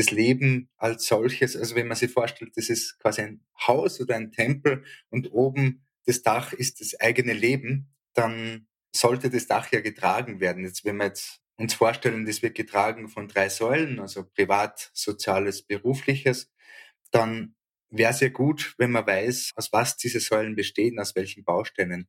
das Leben als solches, also wenn man sich vorstellt, das ist quasi ein Haus oder ein Tempel und oben das Dach ist das eigene Leben, dann sollte das Dach ja getragen werden. Jetzt, wenn wir jetzt uns vorstellen, das wird getragen von drei Säulen, also privat, soziales, berufliches, dann wäre sehr gut, wenn man weiß, aus was diese Säulen bestehen, aus welchen Bausteinen.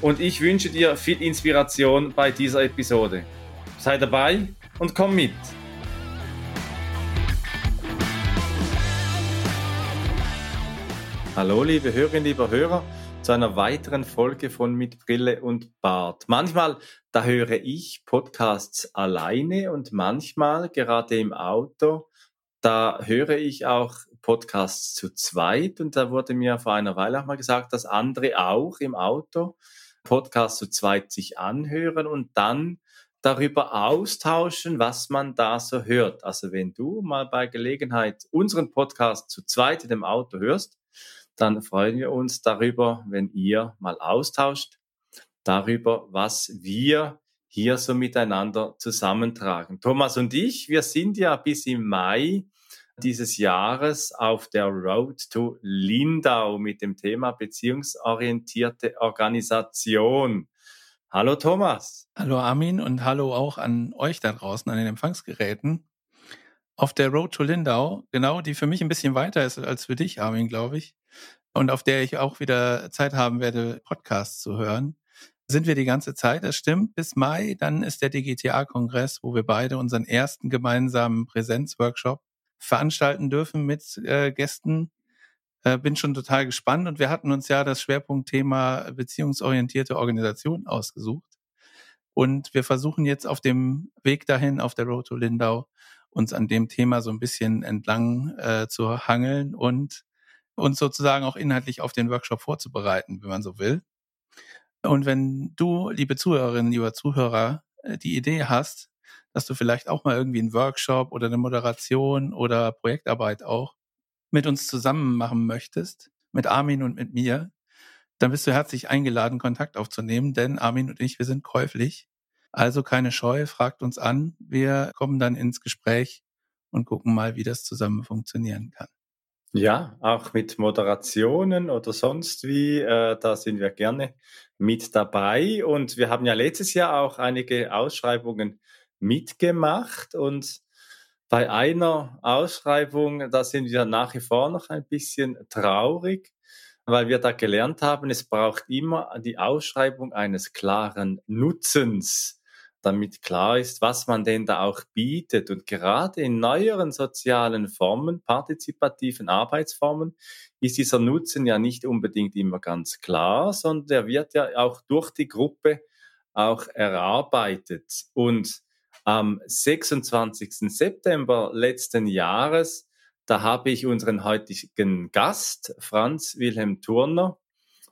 und ich wünsche dir viel Inspiration bei dieser Episode. Sei dabei und komm mit. Hallo liebe Hörerinnen, liebe Hörer, zu einer weiteren Folge von Mit Brille und Bart. Manchmal, da höre ich Podcasts alleine und manchmal, gerade im Auto, da höre ich auch Podcasts zu zweit und da wurde mir vor einer Weile auch mal gesagt, dass andere auch im Auto Podcasts zu zweit sich anhören und dann darüber austauschen, was man da so hört. Also wenn du mal bei Gelegenheit unseren Podcast zu zweit in dem Auto hörst, dann freuen wir uns darüber, wenn ihr mal austauscht darüber, was wir hier so miteinander zusammentragen. Thomas und ich, wir sind ja bis im Mai dieses Jahres auf der Road to Lindau mit dem Thema beziehungsorientierte Organisation. Hallo Thomas. Hallo Armin und hallo auch an euch da draußen an den Empfangsgeräten. Auf der Road to Lindau, genau, die für mich ein bisschen weiter ist als für dich, Armin, glaube ich, und auf der ich auch wieder Zeit haben werde, Podcasts zu hören, sind wir die ganze Zeit, das stimmt, bis Mai. Dann ist der DGTA-Kongress, wo wir beide unseren ersten gemeinsamen Präsenzworkshop veranstalten dürfen mit äh, Gästen. Äh, bin schon total gespannt und wir hatten uns ja das Schwerpunktthema beziehungsorientierte Organisation ausgesucht. Und wir versuchen jetzt auf dem Weg dahin, auf der Road to Lindau, uns an dem Thema so ein bisschen entlang äh, zu hangeln und uns sozusagen auch inhaltlich auf den Workshop vorzubereiten, wenn man so will. Und wenn du, liebe Zuhörerinnen, lieber Zuhörer, äh, die Idee hast, dass du vielleicht auch mal irgendwie einen Workshop oder eine Moderation oder Projektarbeit auch mit uns zusammen machen möchtest, mit Armin und mit mir, dann bist du herzlich eingeladen, Kontakt aufzunehmen, denn Armin und ich, wir sind käuflich. Also keine Scheu, fragt uns an. Wir kommen dann ins Gespräch und gucken mal, wie das zusammen funktionieren kann. Ja, auch mit Moderationen oder sonst wie, äh, da sind wir gerne mit dabei. Und wir haben ja letztes Jahr auch einige Ausschreibungen mitgemacht und bei einer Ausschreibung, da sind wir nach wie vor noch ein bisschen traurig, weil wir da gelernt haben, es braucht immer die Ausschreibung eines klaren Nutzens, damit klar ist, was man denn da auch bietet. Und gerade in neueren sozialen Formen, partizipativen Arbeitsformen, ist dieser Nutzen ja nicht unbedingt immer ganz klar, sondern der wird ja auch durch die Gruppe auch erarbeitet. Und am 26. September letzten Jahres, da habe ich unseren heutigen Gast, Franz Wilhelm Turner,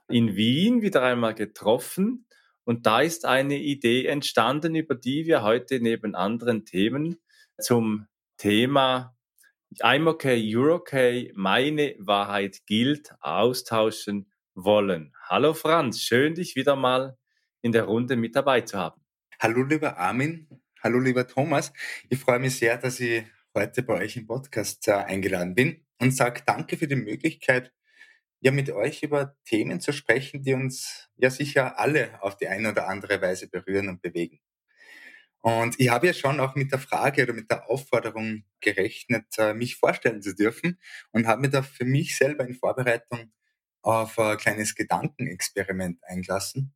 in Wien wieder einmal getroffen. Und da ist eine Idee entstanden, über die wir heute neben anderen Themen zum Thema I'm okay, you're okay, meine Wahrheit gilt, austauschen wollen. Hallo Franz, schön dich wieder mal in der Runde mit dabei zu haben. Hallo lieber Armin, Hallo lieber Thomas, ich freue mich sehr, dass ich heute bei euch im Podcast äh, eingeladen bin und sage danke für die Möglichkeit, ja mit euch über Themen zu sprechen, die uns ja sicher alle auf die eine oder andere Weise berühren und bewegen. Und ich habe ja schon auch mit der Frage oder mit der Aufforderung gerechnet, äh, mich vorstellen zu dürfen und habe mir da für mich selber in Vorbereitung auf ein kleines Gedankenexperiment eingelassen.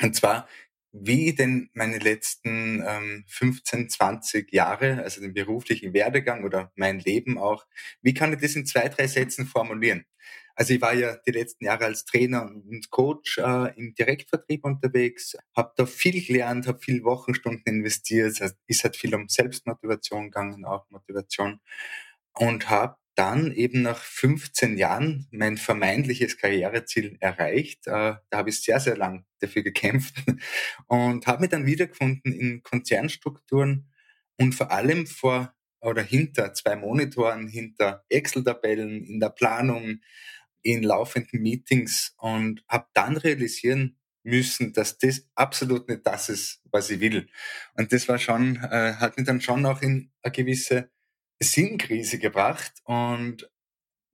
Und zwar, wie denn meine letzten ähm, 15, 20 Jahre, also den beruflichen Werdegang oder mein Leben auch, wie kann ich das in zwei, drei Sätzen formulieren? Also ich war ja die letzten Jahre als Trainer und Coach äh, im Direktvertrieb unterwegs, habe da viel gelernt, habe viel Wochenstunden investiert, es ist halt viel um Selbstmotivation gegangen, auch Motivation und habe dann eben nach 15 Jahren mein vermeintliches Karriereziel erreicht. Äh, da habe ich sehr, sehr lang dafür gekämpft und habe mich dann wiedergefunden in Konzernstrukturen und vor allem vor oder hinter zwei Monitoren, hinter Excel-Tabellen, in der Planung, in laufenden Meetings und habe dann realisieren müssen, dass das absolut nicht das ist, was ich will. Und das war schon, äh, hat mich dann schon auch in eine gewisse Sinnkrise gebracht. Und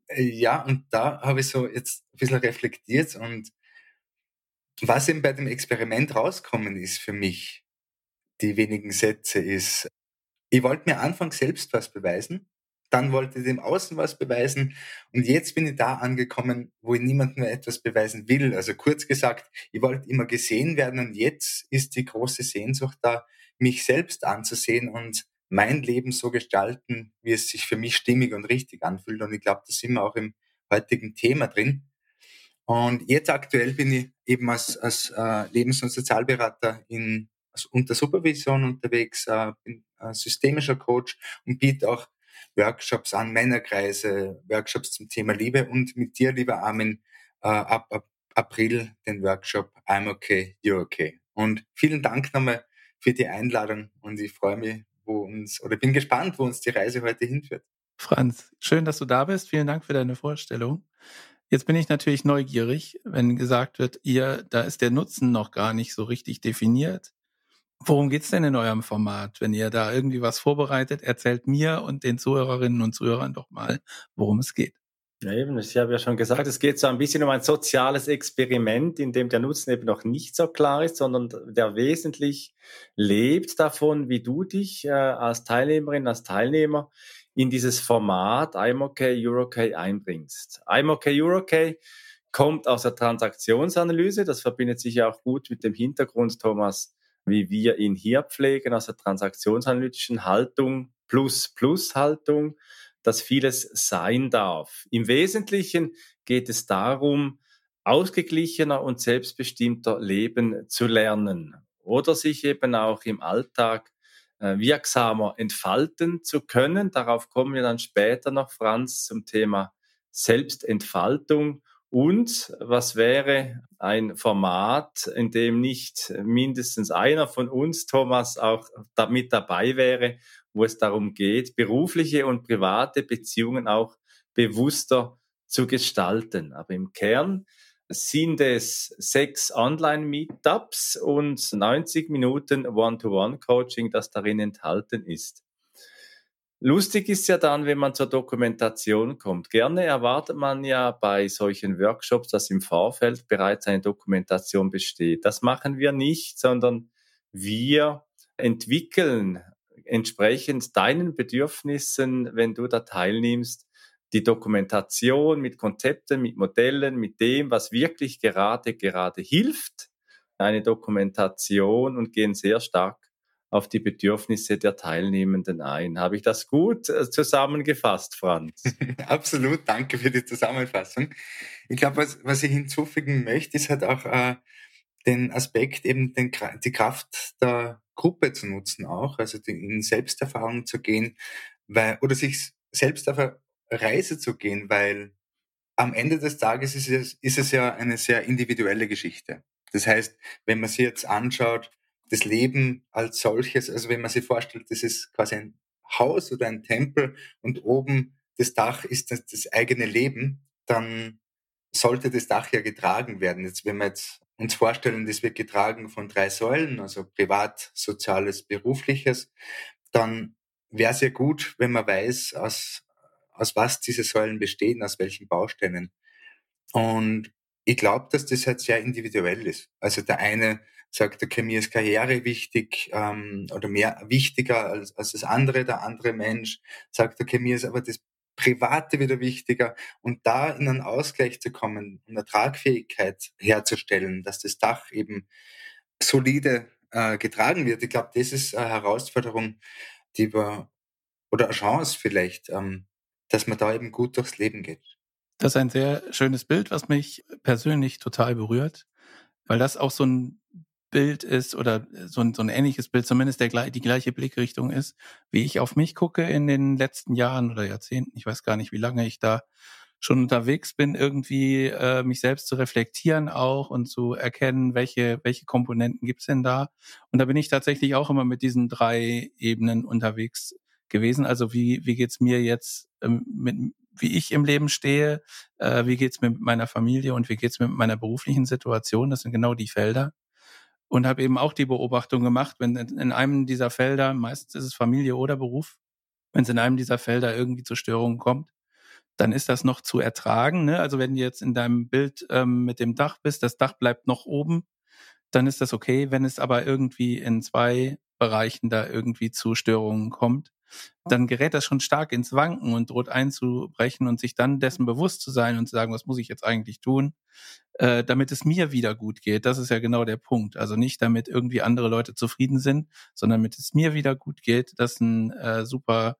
äh, ja, und da habe ich so jetzt ein bisschen reflektiert und was eben bei dem Experiment rauskommen ist für mich, die wenigen Sätze ist, ich wollte mir anfangs selbst was beweisen, dann wollte ich dem Außen was beweisen und jetzt bin ich da angekommen, wo ich niemandem mehr etwas beweisen will. Also kurz gesagt, ich wollte immer gesehen werden und jetzt ist die große Sehnsucht da, mich selbst anzusehen und mein Leben so gestalten, wie es sich für mich stimmig und richtig anfühlt. Und ich glaube, da sind wir auch im heutigen Thema drin. Und jetzt aktuell bin ich eben als, als äh, Lebens- und Sozialberater in, also unter Supervision unterwegs, äh, bin äh, systemischer Coach und biete auch Workshops an, Männerkreise, Workshops zum Thema Liebe und mit dir, lieber Armin, äh, ab, ab April den Workshop I'm okay, you're okay. Und vielen Dank nochmal für die Einladung und ich freue mich, wo uns, oder bin gespannt, wo uns die Reise heute hinführt. Franz, schön, dass du da bist. Vielen Dank für deine Vorstellung. Jetzt bin ich natürlich neugierig, wenn gesagt wird, ihr, da ist der Nutzen noch gar nicht so richtig definiert. Worum geht's denn in eurem Format? Wenn ihr da irgendwie was vorbereitet, erzählt mir und den Zuhörerinnen und Zuhörern doch mal, worum es geht. Ja, eben, ich habe ja schon gesagt, es geht so ein bisschen um ein soziales Experiment, in dem der Nutzen eben noch nicht so klar ist, sondern der wesentlich lebt davon, wie du dich äh, als Teilnehmerin, als Teilnehmer in dieses Format IMOK EuroK einbringst. IMOK EuroK kommt aus der Transaktionsanalyse, das verbindet sich ja auch gut mit dem Hintergrund, Thomas, wie wir ihn hier pflegen, aus der transaktionsanalytischen Haltung plus plus Haltung dass vieles sein darf. Im Wesentlichen geht es darum, ausgeglichener und selbstbestimmter leben zu lernen oder sich eben auch im Alltag äh, wirksamer entfalten zu können. Darauf kommen wir dann später noch, Franz, zum Thema Selbstentfaltung. Und was wäre ein Format, in dem nicht mindestens einer von uns, Thomas, auch mit dabei wäre wo es darum geht, berufliche und private Beziehungen auch bewusster zu gestalten. Aber im Kern sind es sechs Online-Meetups und 90 Minuten One-to-One-Coaching, das darin enthalten ist. Lustig ist ja dann, wenn man zur Dokumentation kommt. Gerne erwartet man ja bei solchen Workshops, dass im Vorfeld bereits eine Dokumentation besteht. Das machen wir nicht, sondern wir entwickeln entsprechend deinen Bedürfnissen, wenn du da teilnimmst, die Dokumentation mit Konzepten, mit Modellen, mit dem, was wirklich gerade, gerade hilft, eine Dokumentation und gehen sehr stark auf die Bedürfnisse der Teilnehmenden ein. Habe ich das gut äh, zusammengefasst, Franz? Absolut, danke für die Zusammenfassung. Ich glaube, was, was ich hinzufügen möchte, ist halt auch äh, den Aspekt, eben den, die Kraft der Gruppe zu nutzen auch, also in Selbsterfahrung zu gehen, weil, oder sich selbst auf eine Reise zu gehen, weil am Ende des Tages ist es, ist es ja eine sehr individuelle Geschichte. Das heißt, wenn man sich jetzt anschaut, das Leben als solches, also wenn man sich vorstellt, das ist quasi ein Haus oder ein Tempel und oben das Dach ist das, das eigene Leben, dann sollte das Dach ja getragen werden. Jetzt, wenn wir jetzt uns vorstellen, das wird getragen von drei Säulen, also privat, soziales, berufliches, dann wäre es ja gut, wenn man weiß, aus, aus was diese Säulen bestehen, aus welchen Bausteinen. Und ich glaube, dass das halt sehr individuell ist. Also der eine sagt, okay, mir ist Karriere wichtig ähm, oder mehr wichtiger als, als das andere. Der andere Mensch sagt, okay, mir ist aber das Private wieder wichtiger und da in einen Ausgleich zu kommen, eine Tragfähigkeit herzustellen, dass das Dach eben solide äh, getragen wird. Ich glaube, das ist eine Herausforderung, die wir oder eine Chance vielleicht, ähm, dass man da eben gut durchs Leben geht. Das ist ein sehr schönes Bild, was mich persönlich total berührt, weil das auch so ein Bild ist oder so ein, so ein ähnliches Bild, zumindest der, die gleiche Blickrichtung ist, wie ich auf mich gucke in den letzten Jahren oder Jahrzehnten. Ich weiß gar nicht, wie lange ich da schon unterwegs bin, irgendwie äh, mich selbst zu reflektieren auch und zu erkennen, welche, welche Komponenten gibt's denn da. Und da bin ich tatsächlich auch immer mit diesen drei Ebenen unterwegs gewesen. Also wie, wie geht's mir jetzt ähm, mit, wie ich im Leben stehe, äh, wie geht's mir mit meiner Familie und wie geht's mir mit meiner beruflichen Situation. Das sind genau die Felder. Und habe eben auch die Beobachtung gemacht, wenn in einem dieser Felder, meistens ist es Familie oder Beruf, wenn es in einem dieser Felder irgendwie zu Störungen kommt, dann ist das noch zu ertragen. Ne? Also wenn du jetzt in deinem Bild ähm, mit dem Dach bist, das Dach bleibt noch oben, dann ist das okay. Wenn es aber irgendwie in zwei Bereichen da irgendwie zu Störungen kommt, dann gerät das schon stark ins Wanken und droht einzubrechen und sich dann dessen bewusst zu sein und zu sagen, was muss ich jetzt eigentlich tun, äh, damit es mir wieder gut geht. Das ist ja genau der Punkt. Also nicht damit irgendwie andere Leute zufrieden sind, sondern damit es mir wieder gut geht. Das ist ein äh, super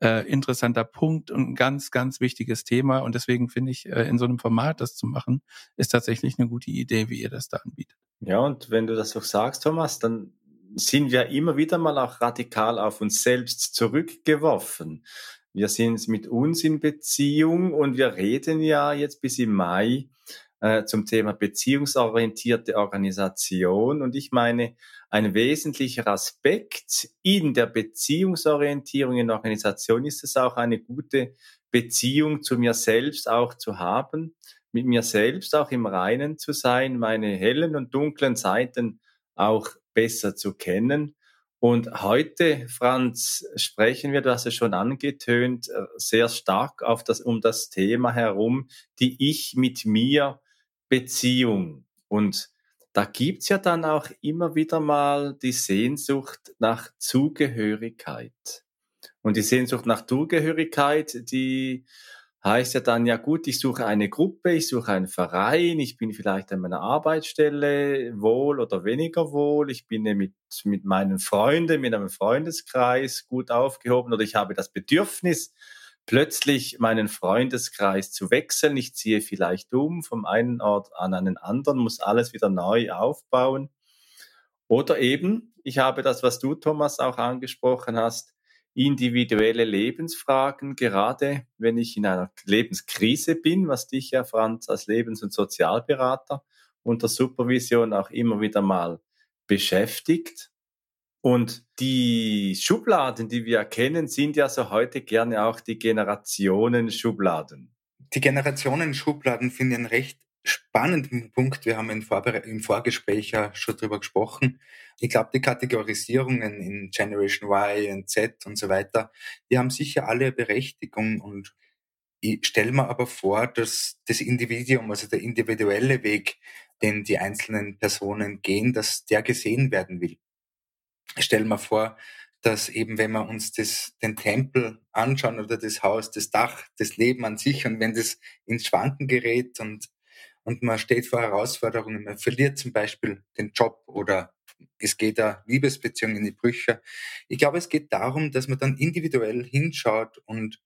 äh, interessanter Punkt und ein ganz, ganz wichtiges Thema. Und deswegen finde ich, äh, in so einem Format das zu machen, ist tatsächlich eine gute Idee, wie ihr das da anbietet. Ja, und wenn du das so sagst, Thomas, dann sind wir immer wieder mal auch radikal auf uns selbst zurückgeworfen. Wir sind mit uns in Beziehung und wir reden ja jetzt bis im Mai äh, zum Thema beziehungsorientierte Organisation. Und ich meine, ein wesentlicher Aspekt in der Beziehungsorientierung in Organisation ist es auch eine gute Beziehung zu mir selbst auch zu haben, mit mir selbst auch im Reinen zu sein, meine hellen und dunklen Seiten auch besser zu kennen. Und heute, Franz, sprechen wir, du hast es schon angetönt, äh, sehr stark auf das, um das Thema herum, die Ich mit mir Beziehung. Und da gibt's ja dann auch immer wieder mal die Sehnsucht nach Zugehörigkeit. Und die Sehnsucht nach Zugehörigkeit, die heißt ja dann, ja gut, ich suche eine Gruppe, ich suche einen Verein, ich bin vielleicht an meiner Arbeitsstelle wohl oder weniger wohl, ich bin mit, mit meinen Freunden, mit einem Freundeskreis gut aufgehoben oder ich habe das Bedürfnis, plötzlich meinen Freundeskreis zu wechseln. Ich ziehe vielleicht um vom einen Ort an einen anderen, muss alles wieder neu aufbauen. Oder eben, ich habe das, was du, Thomas, auch angesprochen hast, individuelle Lebensfragen, gerade wenn ich in einer Lebenskrise bin, was dich ja, Franz, als Lebens- und Sozialberater unter Supervision auch immer wieder mal beschäftigt. Und die Schubladen, die wir kennen, sind ja so heute gerne auch die Generationen-Schubladen. Die Generationen-Schubladen finde ich einen recht spannenden Punkt. Wir haben im, Vorgespräch ja schon drüber gesprochen. Ich glaube, die Kategorisierungen in Generation Y und Z und so weiter, die haben sicher alle Berechtigung und ich stelle mir aber vor, dass das Individuum, also der individuelle Weg, den die einzelnen Personen gehen, dass der gesehen werden will stellen wir vor, dass eben, wenn wir uns das, den Tempel anschauen oder das Haus, das Dach, das Leben an sich und wenn das ins Schwanken gerät und, und man steht vor Herausforderungen, man verliert zum Beispiel den Job oder es geht da Liebesbeziehungen in die Brüche. Ich glaube, es geht darum, dass man dann individuell hinschaut und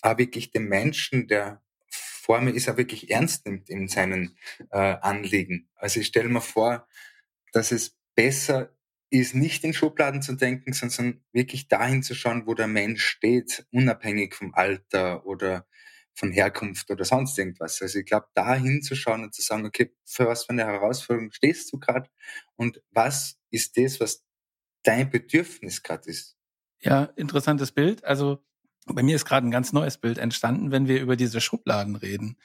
auch wirklich den Menschen, der vor mir ist, auch wirklich ernst nimmt in seinen äh, Anliegen. Also ich stelle mir vor, dass es besser ist nicht in Schubladen zu denken, sondern wirklich dahin zu schauen, wo der Mensch steht, unabhängig vom Alter oder von Herkunft oder sonst irgendwas. Also ich glaube, da hinzuschauen und zu sagen, okay, für was für eine Herausforderung stehst du gerade und was ist das, was dein Bedürfnis gerade ist? Ja, interessantes Bild. Also bei mir ist gerade ein ganz neues Bild entstanden, wenn wir über diese Schubladen reden.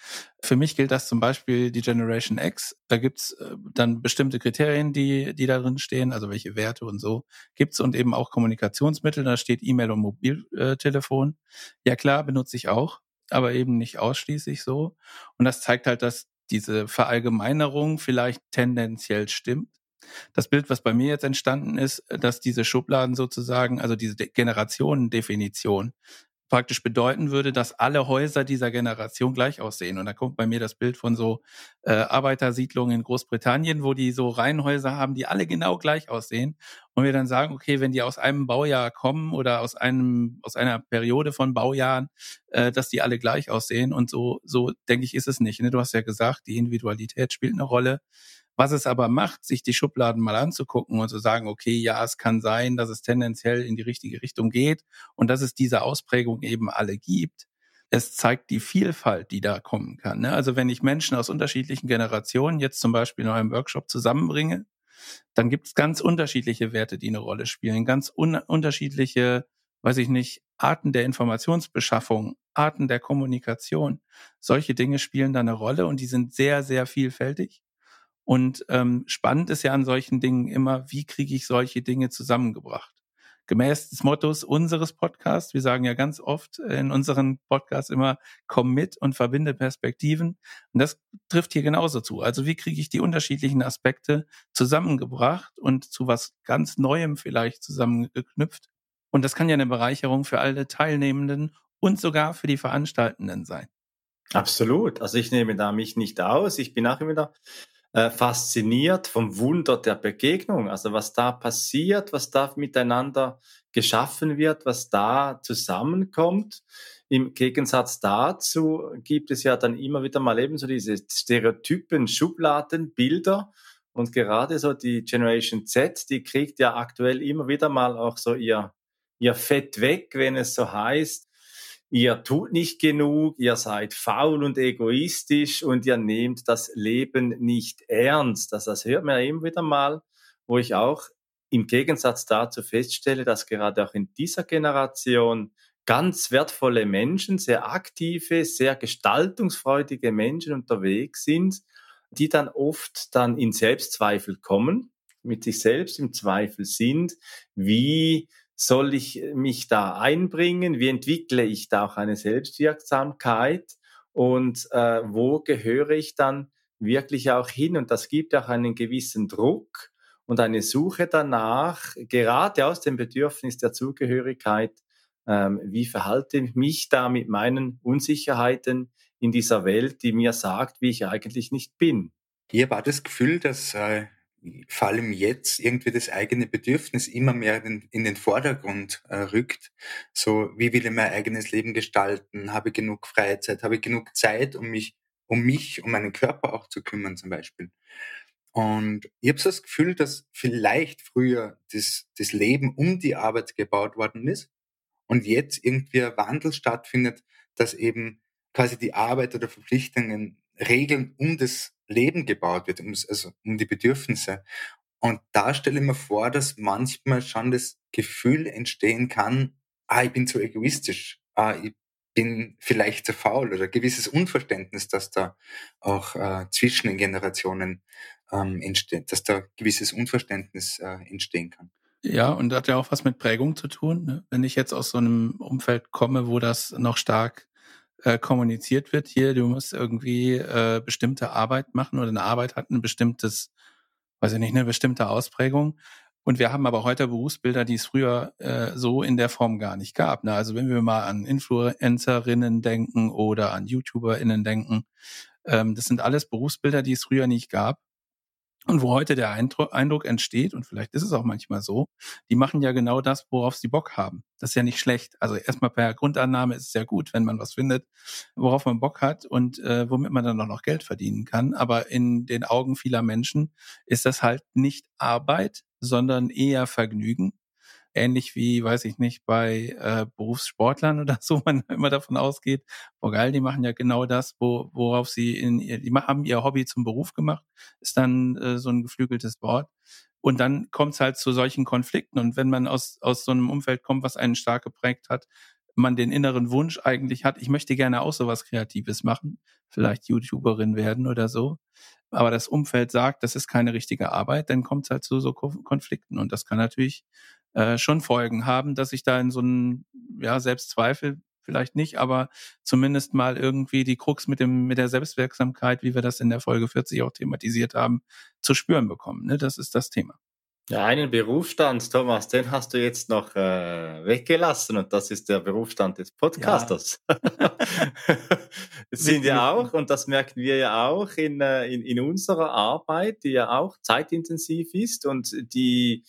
Für mich gilt das zum Beispiel die Generation X. Da gibt's äh, dann bestimmte Kriterien, die, die da drin stehen, also welche Werte und so gibt's und eben auch Kommunikationsmittel. Da steht E-Mail und Mobiltelefon. Ja klar, benutze ich auch, aber eben nicht ausschließlich so. Und das zeigt halt, dass diese Verallgemeinerung vielleicht tendenziell stimmt. Das Bild, was bei mir jetzt entstanden ist, dass diese Schubladen sozusagen, also diese Generationendefinition, praktisch bedeuten würde, dass alle Häuser dieser Generation gleich aussehen. Und da kommt bei mir das Bild von so äh, Arbeitersiedlungen in Großbritannien, wo die so Reihenhäuser haben, die alle genau gleich aussehen. Und wir dann sagen, okay, wenn die aus einem Baujahr kommen oder aus einem aus einer Periode von Baujahren, äh, dass die alle gleich aussehen. Und so so denke ich ist es nicht. Ne? Du hast ja gesagt, die Individualität spielt eine Rolle Was es aber macht, sich die Schubladen mal anzugucken und zu sagen, okay, ja, es kann sein, dass es tendenziell in die richtige Richtung geht und dass es diese Ausprägung eben alle gibt. Es zeigt die Vielfalt, die da kommen kann. Ne? Also wenn ich Menschen aus unterschiedlichen Generationen jetzt zum Beispiel in einem Workshop zusammenbringe, dann gibt es ganz unterschiedliche Werte, die eine Rolle spielen, ganz un unterschiedliche, weiß ich nicht, Arten der Informationsbeschaffung, Arten der Kommunikation. Solche Dinge spielen da eine Rolle und die sind sehr, sehr vielfältig. Und ähm, spannend ist ja an solchen Dingen immer, wie kriege ich solche Dinge zusammengebracht? Gemäß des Mottos unseres Podcasts, wir sagen ja ganz oft in unseren Podcasts immer, komm mit und verbinde Perspektiven. Und das trifft hier genauso zu. Also wie kriege ich die unterschiedlichen Aspekte zusammengebracht und zu was ganz Neuem vielleicht zusammengeknüpft? Und das kann ja eine Bereicherung für alle Teilnehmenden und sogar für die Veranstaltenden sein. Absolut. Also ich nehme da mich nicht aus. Ich bin auch immer da äh, fasziniert vom Wunder der Begegnung. Also was da passiert, was da miteinander geschaffen wird, was da zusammenkommt. Im Gegensatz dazu gibt es ja dann immer wieder mal eben so diese Stereotypen, Schubladen, Bilder. Und gerade so die Generation Z, die kriegt ja aktuell immer wieder mal auch so ihr, ihr Fett weg, wenn es so heißt, ihr tut nicht genug, ihr seid faul und egoistisch und ihr nehmt das Leben nicht ernst. Das, das hört man immer wieder mal, wo ich auch im Gegensatz dazu feststelle, dass gerade auch in dieser Generation ganz wertvolle Menschen, sehr aktive, sehr gestaltungsfreudige Menschen unterwegs sind, die dann oft dann in Selbstzweifel kommen, mit sich selbst im Zweifel sind, wie soll ich mich da einbringen? Wie entwickle ich da auch eine Selbstwirksamkeit? Und äh, wo gehöre ich dann wirklich auch hin? Und das gibt auch einen gewissen Druck und eine Suche danach, gerade aus dem Bedürfnis der Zugehörigkeit, ähm, wie verhalte ich mich da mit meinen Unsicherheiten in dieser Welt, die mir sagt, wie ich eigentlich nicht bin. Hier war das Gefühl, dass äh, vor allem jetzt irgendwie das eigene Bedürfnis immer mehr in, in den Vordergrund äh, rückt. So, wie will ich mein eigenes Leben gestalten? Habe ich genug Freizeit? Habe ich genug Zeit, um mich, um mich, um meinen Körper auch zu kümmern zum Beispiel? Und ich habe so das Gefühl, dass vielleicht früher das, das Leben um die Arbeit gebaut worden ist und jetzt irgendwie ein Wandel stattfindet, dass eben quasi die Arbeit oder Verpflichtungen Regeln um das Leben gebaut wird, um, also um die Bedürfnisse. Und da stelle ich mir vor, dass manchmal schon das Gefühl entstehen kann, ah, ich bin zu egoistisch, ah, ich bin vielleicht zu faul oder gewisses Unverständnis, dass da auch äh, zwischen den Generationen ähm, entsteht, dass da gewisses Unverständnis äh, entstehen kann. Ja, und das hat ja auch was mit Prägung zu tun. Ne? Wenn ich jetzt aus so einem Umfeld komme, wo das noch stark äh, kommuniziert wird, hier, du musst irgendwie äh, bestimmte Arbeit machen oder eine Arbeit hat ein bestimmtes, weiß ich nicht, eine bestimmte Ausprägung. Und wir haben aber heute Berufsbilder, die es früher äh, so in der Form gar nicht gab. Ne? Also wenn wir mal an Influencerinnen denken oder an YouTuberInnen denken, ähm, das sind alles Berufsbilder, die es früher nicht gab. Und wo heute der Eindruck entsteht, und vielleicht ist es auch manchmal so, die machen ja genau das, worauf sie Bock haben. Das ist ja nicht schlecht. Also erstmal per Grundannahme ist es ja gut, wenn man was findet, worauf man Bock hat und äh, womit man dann auch noch Geld verdienen kann. Aber in den Augen vieler Menschen ist das halt nicht Arbeit, sondern eher Vergnügen ähnlich wie, weiß ich nicht, bei äh, Berufssportlern oder so, man immer davon ausgeht, boah geil, die machen ja genau das, wo, worauf sie in ihr, die haben ihr Hobby zum Beruf gemacht, ist dann äh, so ein geflügeltes Wort. Und dann kommt es halt zu solchen Konflikten. Und wenn man aus, aus so einem Umfeld kommt, was einen stark geprägt hat, man den inneren Wunsch eigentlich hat, ich möchte gerne auch sowas Kreatives machen, vielleicht YouTuberin werden oder so. Aber das Umfeld sagt, das ist keine richtige Arbeit, dann kommt es halt zu so Konflikten. Und das kann natürlich äh, schon Folgen haben, dass ich da in so einen ja, Selbstzweifel vielleicht nicht, aber zumindest mal irgendwie die Krux mit dem mit der Selbstwirksamkeit, wie wir das in der Folge 40 auch thematisiert haben, zu spüren bekommen. Ne? Das ist das Thema. Ja, einen Berufsstand, Thomas, den hast du jetzt noch äh, weggelassen und das ist der Berufsstand des Podcasters. Ja. sind ja auch, und das merken wir ja auch in, äh, in, in unserer Arbeit, die ja auch zeitintensiv ist und die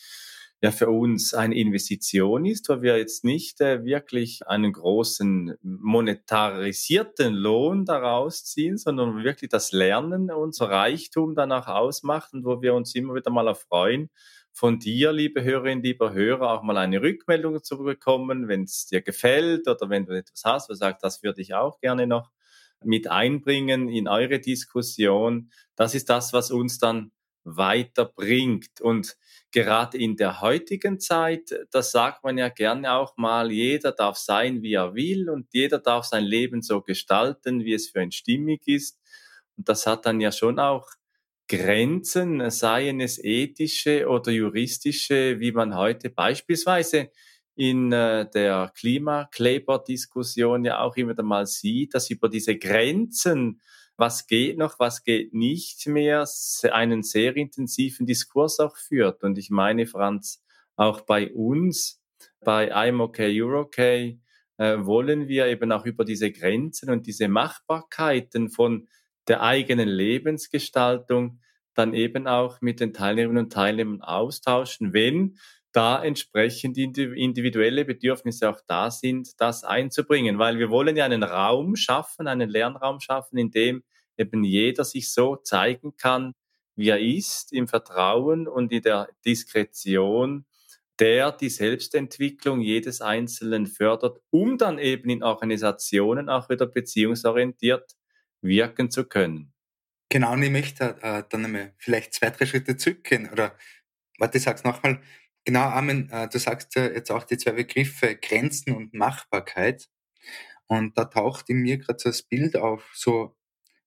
ja für uns eine Investition ist, wo wir jetzt nicht äh, wirklich einen großen monetarisierten Lohn daraus ziehen, sondern wirklich das Lernen unser Reichtum danach ausmacht und wo wir uns immer wieder mal erfreuen, von dir, liebe Hörerinnen, lieber Hörer, auch mal eine Rückmeldung zu bekommen, wenn es dir gefällt oder wenn du etwas hast, wo du sagst, das würde ich auch gerne noch mit einbringen in eure Diskussion. Das ist das, was uns dann weiterbringt. Und gerade in der heutigen Zeit, das sagt man ja gerne auch mal, jeder darf sein, wie er will und jeder darf sein Leben so gestalten, wie es für ihn stimmig ist. Und das hat dann ja schon auch Grenzen, seien es ethische oder juristische, wie man heute beispielsweise in äh, der Klimakleber-Diskussion ja auch immer mal sieht, dass über diese Grenzen was geht noch, was geht nicht mehr, einen sehr intensiven Diskurs auch führt. Und ich meine, Franz, auch bei uns, bei I'm okay, you're okay, äh, wollen wir eben auch über diese Grenzen und diese Machbarkeiten von der eigenen Lebensgestaltung dann eben auch mit den Teilnehmerinnen und Teilnehmern austauschen, wenn da entsprechend individuelle Bedürfnisse auch da sind, das einzubringen. Weil wir wollen ja einen Raum schaffen, einen Lernraum schaffen, in dem eben jeder sich so zeigen kann, wie er ist, im Vertrauen und in der Diskretion, der die Selbstentwicklung jedes Einzelnen fördert, um dann eben in Organisationen auch wieder beziehungsorientiert wirken zu können. Genau, und ich möchte äh, dann einmal vielleicht zwei, drei Schritte zurückgehen. Oder, warte, ich sag's nochmal. Genau, Armin, äh, du sagst ja jetzt auch die zwei Begriffe Grenzen und Machbarkeit. Und da taucht in mir gerade so das Bild auf, so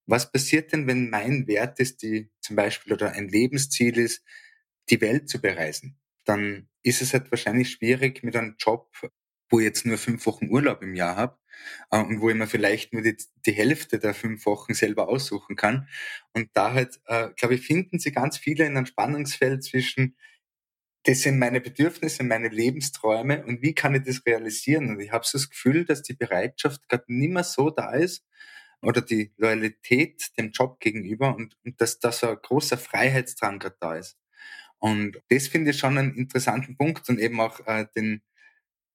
was passiert denn, wenn mein Wert ist, die zum Beispiel oder ein Lebensziel ist, die Welt zu bereisen? Dann ist es halt wahrscheinlich schwierig mit einem Job, wo ich jetzt nur fünf Wochen Urlaub im Jahr habe äh, und wo ich mir vielleicht nur die, die Hälfte der fünf Wochen selber aussuchen kann. Und da halt, äh, glaube ich, finden sie ganz viele in einem Spannungsfeld zwischen, das sind meine Bedürfnisse, meine Lebensträume und wie kann ich das realisieren? Und ich habe so das Gefühl, dass die Bereitschaft gerade nicht mehr so da ist, oder die Loyalität dem Job gegenüber und, und dass da so ein großer Freiheitsdrang gerade da ist. Und das finde ich schon einen interessanten Punkt und eben auch äh, den,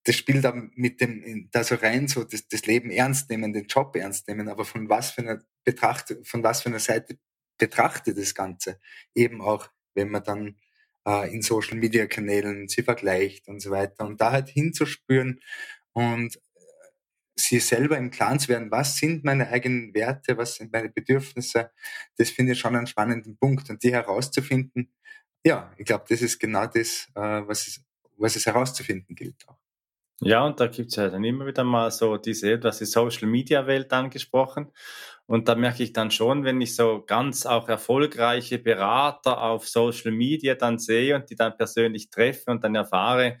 das Spiel da mit dem, da so rein, so das, das Leben ernst nehmen, den Job ernst nehmen, aber von was für einer Betracht, von was für einer Seite betrachtet das Ganze. Eben auch, wenn man dann äh, in Social Media Kanälen sie vergleicht und so weiter und da halt hinzuspüren und sie selber im Klaren zu werden, was sind meine eigenen Werte, was sind meine Bedürfnisse, das finde ich schon einen spannenden Punkt. Und die herauszufinden, ja, ich glaube, das ist genau das, äh, was, es, was es herauszufinden gilt auch. Ja, und da gibt es ja dann immer wieder mal so diese, du hast die Social Media Welt angesprochen. Und da merke ich dann schon, wenn ich so ganz auch erfolgreiche Berater auf Social Media dann sehe und die dann persönlich treffe und dann erfahre,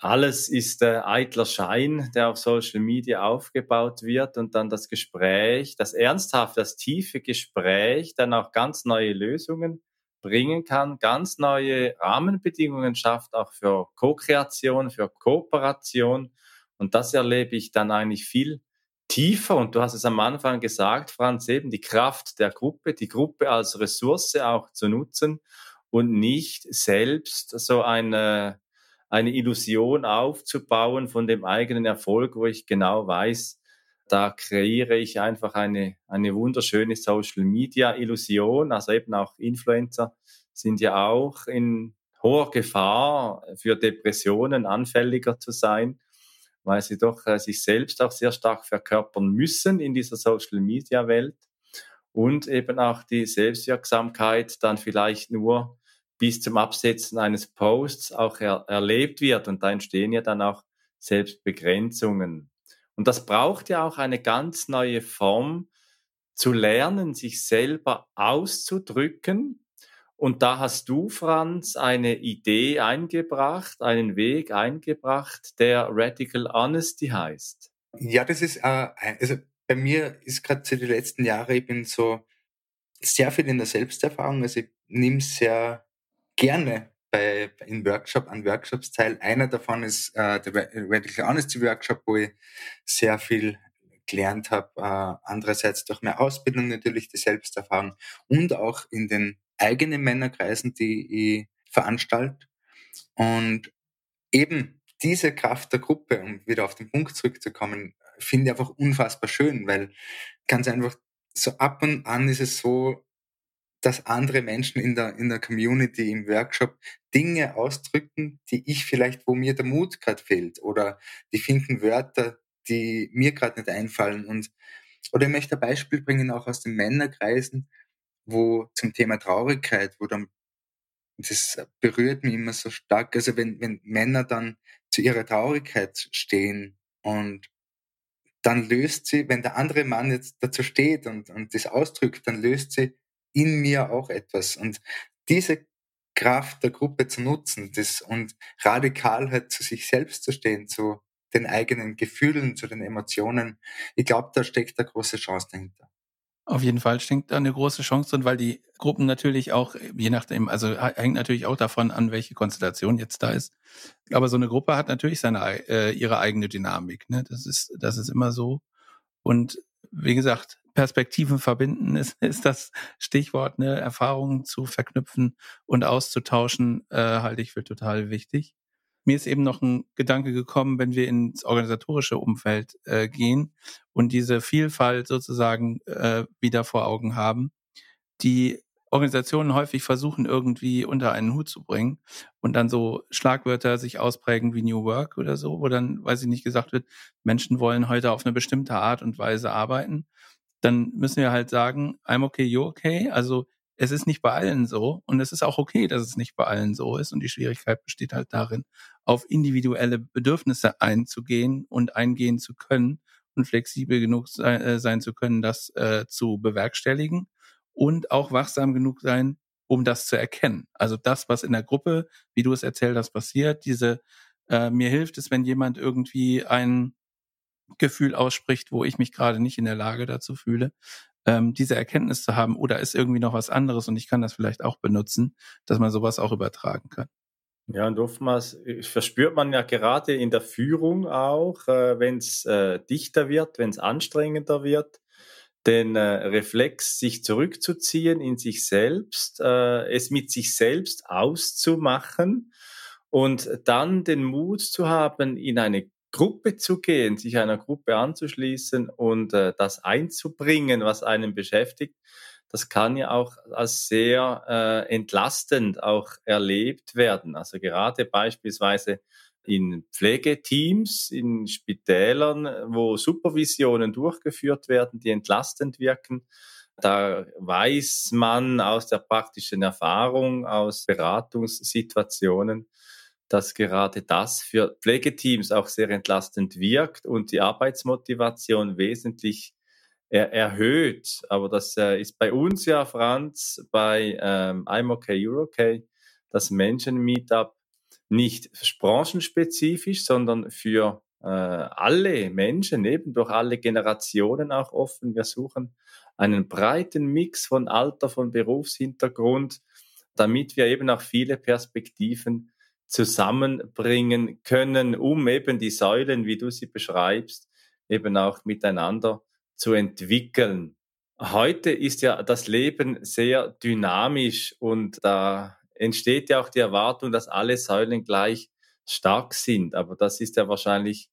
alles ist äh, eitler Schein, der auf Social Media aufgebaut wird und dann das Gespräch, das ernsthafte, das tiefe Gespräch dann auch ganz neue Lösungen bringen kann, ganz neue Rahmenbedingungen schafft, auch für Co-Kreation, für Kooperation. Und das erlebe ich dann eigentlich viel tiefer. Und du hast es am Anfang gesagt, Franz, eben die Kraft der Gruppe, die Gruppe als Ressource auch zu nutzen und nicht selbst so eine eine Illusion aufzubauen von dem eigenen Erfolg, wo ich genau weiß, da kreiere ich einfach eine, eine wunderschöne Social Media Illusion. Also eben auch Influencer sind ja auch in hoher Gefahr für Depressionen anfälliger zu sein, weil sie doch äh, sich selbst auch sehr stark verkörpern müssen in dieser Social Media Welt und eben auch die Selbstwirksamkeit dann vielleicht nur bis zum Absetzen eines Posts auch er, erlebt wird. Und da entstehen ja dann auch Selbstbegrenzungen. Und das braucht ja auch eine ganz neue Form zu lernen, sich selber auszudrücken. Und da hast du, Franz, eine Idee eingebracht, einen Weg eingebracht, der Radical Honesty heißt. Ja, das ist, äh, also bei mir ist gerade so die letzten Jahre, ich bin so sehr viel in der Selbsterfahrung, also ich nehme sehr gerne bei, in Workshop, an Workshops teil. Einer davon ist äh, der Radical Honesty Workshop, wo ich sehr viel gelernt habe. Äh, andererseits durch mehr Ausbildung natürlich die Selbsterfahrung und auch in den eigenen Männerkreisen, die ich veranstalte. Und eben diese Kraft der Gruppe, um wieder auf den Punkt zurückzukommen, finde ich einfach unfassbar schön, weil ganz einfach so ab und an ist es so, dass andere Menschen in der, in der Community, im Workshop Dinge ausdrücken, die ich vielleicht, wo mir der Mut gerade fehlt oder die finden Wörter, die mir gerade nicht einfallen und oder ich möchte ein Beispiel bringen auch aus den Männerkreisen, wo zum Thema Traurigkeit, wo dann das berührt mich immer so stark. Also wenn, wenn Männer dann zu ihrer Traurigkeit stehen und dann löst sie, wenn der andere Mann jetzt dazu steht und, und das ausdrückt, dann löst sie in mir auch etwas. Und diese Kraft der Gruppe zu nutzen das, und radikal halt zu sich selbst zu stehen, zu den eigenen Gefühlen, zu den Emotionen, ich glaube, da steckt eine große Chance dahinter. Auf jeden Fall steckt da eine große Chance drin, weil die Gruppen natürlich auch, je nachdem, also hängt natürlich auch davon an, welche Konstellation jetzt da ist. Aber so eine Gruppe hat natürlich seine, äh, ihre eigene Dynamik. Ne? Das ist, das ist immer so. Und wie gesagt, Perspektiven verbinden ist, ist das Stichwort, ne? Erfahrungen zu verknüpfen und auszutauschen, äh, halte ich für total wichtig. Mir ist eben noch ein Gedanke gekommen, wenn wir ins organisatorische Umfeld äh, gehen und diese Vielfalt sozusagen äh, wieder vor Augen haben, die Organisationen häufig versuchen, irgendwie unter einen Hut zu bringen und dann so Schlagwörter sich ausprägen wie New Work oder so, wo dann, weiß ich nicht, gesagt wird, Menschen wollen heute auf eine bestimmte Art und Weise arbeiten. Dann müssen wir halt sagen, I'm okay, you okay. Also es ist nicht bei allen so und es ist auch okay, dass es nicht bei allen so ist und die Schwierigkeit besteht halt darin, auf individuelle Bedürfnisse einzugehen und eingehen zu können und flexibel genug sein, äh, sein zu können, das äh, zu bewerkstelligen und auch wachsam genug sein, um das zu erkennen. Also das, was in der Gruppe, wie du es erzählt hast, passiert, diese äh, mir hilft es, wenn jemand irgendwie ein Gefühl ausspricht, wo ich mich gerade nicht in der Lage dazu fühle, ähm, diese Erkenntnis zu haben, oder ist irgendwie noch was anderes und ich kann das vielleicht auch benutzen, dass man sowas auch übertragen kann. Ja, und oftmals äh, verspürt man ja gerade in der Führung auch, äh, wenn es äh, dichter wird, wenn es anstrengender wird, den äh, Reflex, sich zurückzuziehen in sich selbst, äh, es mit sich selbst auszumachen und dann den Mut zu haben, in eine Gruppe zu gehen, sich einer Gruppe anzuschließen und äh, das einzubringen, was einen beschäftigt, das kann ja auch als sehr äh, entlastend auch erlebt werden. Also gerade beispielsweise in Pflegeteams, in Spitälern, wo Supervisionen durchgeführt werden, die entlastend wirken. Da weiß man aus der praktischen Erfahrung, aus Beratungssituationen, dass gerade das für Pflegeteams auch sehr entlastend wirkt und die Arbeitsmotivation wesentlich er erhöht. Aber das äh, ist bei uns ja, Franz, bei ähm, I'm okay, you're okay, das Menschen-Meetup nicht branchenspezifisch, sondern für äh, alle Menschen, eben durch alle Generationen auch offen. Wir suchen einen breiten Mix von Alter, von Berufshintergrund, damit wir eben auch viele Perspektiven zusammenbringen können, um eben die Säulen, wie du sie beschreibst, eben auch miteinander zu entwickeln. Heute ist ja das Leben sehr dynamisch und da entsteht ja auch die Erwartung, dass alle Säulen gleich stark sind. Aber das ist ja wahrscheinlich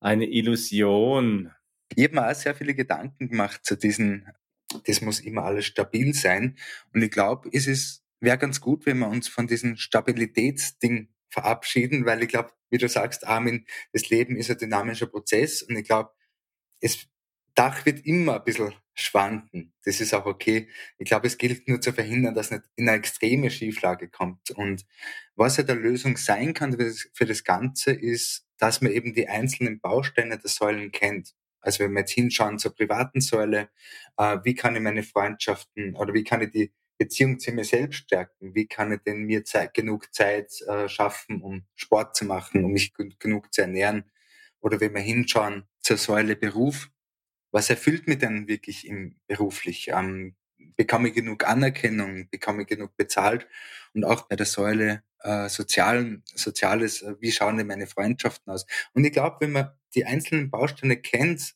eine Illusion. Ich habe mir auch sehr viele Gedanken gemacht zu diesen, das muss immer alles stabil sein. Und ich glaube, es ist wäre ganz gut, wenn wir uns von diesem Stabilitätsding verabschieden, weil ich glaube, wie du sagst, Armin, das Leben ist ein dynamischer Prozess und ich glaube, es Dach wird immer ein bisschen schwanken. Das ist auch okay. Ich glaube, es gilt nur zu verhindern, dass nicht in eine extreme Schieflage kommt. Und was ja der Lösung sein kann für das Ganze ist, dass man eben die einzelnen Bausteine der Säulen kennt. Also wenn wir jetzt hinschauen zur privaten Säule, äh, wie kann ich meine Freundschaften oder wie kann ich die Beziehung zu mir selbst stärken? Wie kann ich denn mir Zeit, genug Zeit äh, schaffen, um Sport zu machen, um mich genug zu ernähren? Oder wenn wir hinschauen zur Säule Beruf, was erfüllt mich denn wirklich im beruflich? Ähm, bekomme ich genug Anerkennung? Bekomme ich genug bezahlt? Und auch bei der Säule äh, Sozialen, Soziales, äh, wie schauen denn meine Freundschaften aus? Und ich glaube, wenn man die einzelnen Bausteine kennt,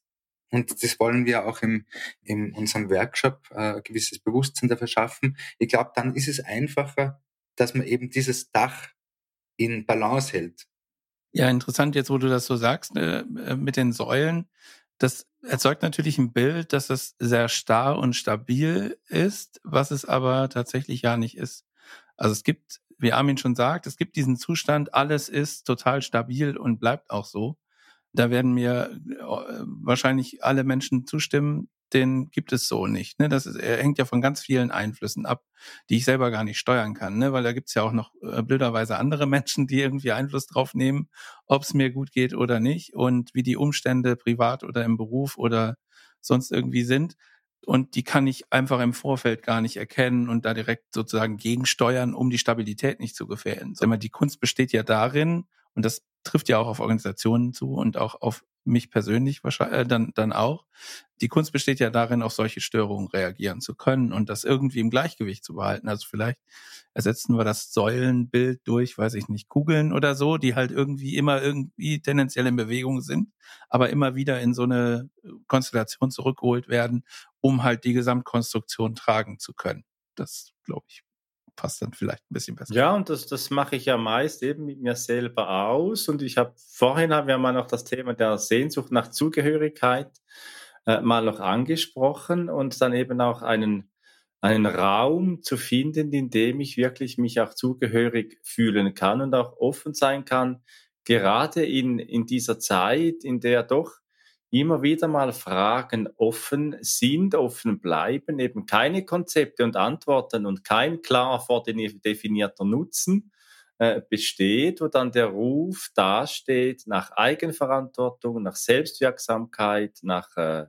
und das wollen wir auch im, in unserem Workshop äh, gewisses Bewusstsein dafür schaffen. Ich glaube, dann ist es einfacher, dass man eben dieses Dach in Balance hält. Ja, interessant jetzt, wo du das so sagst, äh, äh, mit den Säulen. Das erzeugt natürlich ein Bild, dass es sehr starr und stabil ist, was es aber tatsächlich ja nicht ist. Also es gibt, wie Armin schon sagt, es gibt diesen Zustand, alles ist total stabil und bleibt auch so. Da werden mir äh, wahrscheinlich alle Menschen zustimmen, den gibt es so nicht. Ne? Das ist, er hängt ja von ganz vielen Einflüssen ab, die ich selber gar nicht steuern kann, ne? weil da gibt's ja auch noch äh, blöderweise andere Menschen, die irgendwie Einfluss drauf nehmen, ob es mir gut geht oder nicht und wie die Umstände privat oder im Beruf oder sonst irgendwie sind. Und die kann ich einfach im Vorfeld gar nicht erkennen und da direkt sozusagen gegensteuern, um die Stabilität nicht zu gefährden. Sondern die Kunst besteht ja darin, und das trifft ja auch auf Organisationen zu und auch auf mich persönlich wahrscheinlich äh, dann dann auch. Die Kunst besteht ja darin, auf solche Störungen reagieren zu können und das irgendwie im Gleichgewicht zu behalten. Also vielleicht ersetzen wir das Säulenbild durch, weiß ich nicht, Kugeln oder so, die halt irgendwie immer irgendwie tendenziell in Bewegung sind, aber immer wieder in so eine Konstellation zurückgeholt werden, um halt die Gesamtkonstruktion tragen zu können. Das glaube ich passt dann vielleicht ein bisschen besser. Ja, und das, das mache ich ja meist eben mit mir selber aus. Und ich habe vorhin haben wir mal noch das Thema der Sehnsucht nach Zugehörigkeit äh, mal noch angesprochen und dann eben auch einen, einen Raum zu finden, in dem ich wirklich mich auch zugehörig fühlen kann und auch offen sein kann, gerade in, in dieser Zeit, in der doch immer wieder mal Fragen offen sind, offen bleiben, eben keine Konzepte und Antworten und kein klar vordefinierter Nutzen äh, besteht, wo dann der Ruf dasteht nach Eigenverantwortung, nach Selbstwirksamkeit, nach, äh,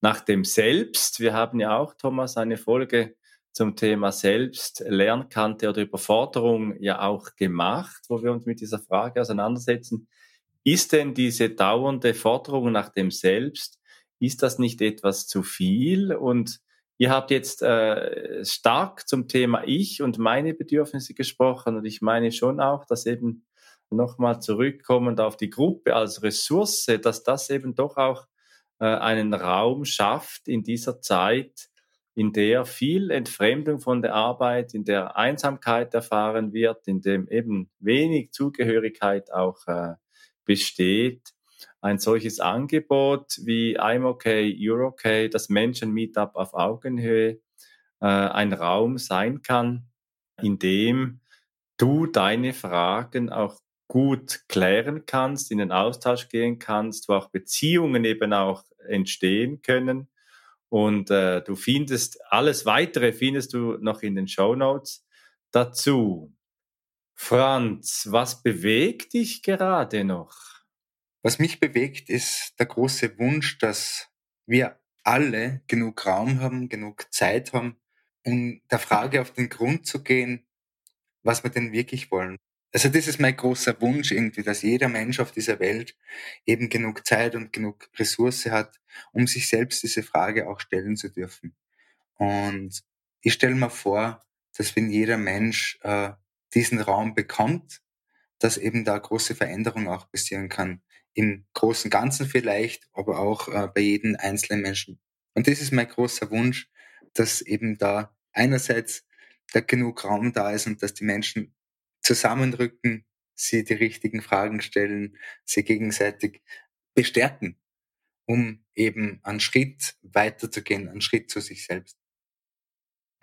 nach dem Selbst. Wir haben ja auch, Thomas, eine Folge zum Thema Selbst, Lernkante oder Überforderung ja auch gemacht, wo wir uns mit dieser Frage auseinandersetzen ist denn diese dauernde Forderung nach dem Selbst, ist das nicht etwas zu viel? Und ihr habt jetzt äh, stark zum Thema Ich und meine Bedürfnisse gesprochen und ich meine schon auch, dass eben nochmal zurückkommend auf die Gruppe als Ressource, dass das eben doch auch äh, einen Raum schafft in dieser Zeit, in der viel Entfremdung von der Arbeit, in der Einsamkeit erfahren wird, in dem eben wenig Zugehörigkeit auch äh, besteht ein solches Angebot wie I'm okay, you're okay, das Menschen-Meetup auf Augenhöhe äh, ein Raum sein kann, in dem du deine Fragen auch gut klären kannst, in den Austausch gehen kannst, wo auch Beziehungen eben auch entstehen können. Und äh, du findest alles weitere findest du noch in den Show Notes dazu. Franz, was bewegt dich gerade noch? Was mich bewegt, ist der große Wunsch, dass wir alle genug Raum haben, genug Zeit haben, um der Frage auf den Grund zu gehen, was wir denn wirklich wollen. Also das ist mein großer Wunsch irgendwie, dass jeder Mensch auf dieser Welt eben genug Zeit und genug Ressource hat, um sich selbst diese Frage auch stellen zu dürfen. Und ich stelle mir vor, dass wenn jeder Mensch äh, diesen Raum bekommt, dass eben da große Veränderung auch passieren kann. Im großen Ganzen vielleicht, aber auch äh, bei jedem einzelnen Menschen. Und das ist mein großer Wunsch, dass eben da einerseits da genug Raum da ist und dass die Menschen zusammenrücken, sie die richtigen Fragen stellen, sie gegenseitig bestärken, um eben einen Schritt weiterzugehen, einen Schritt zu sich selbst.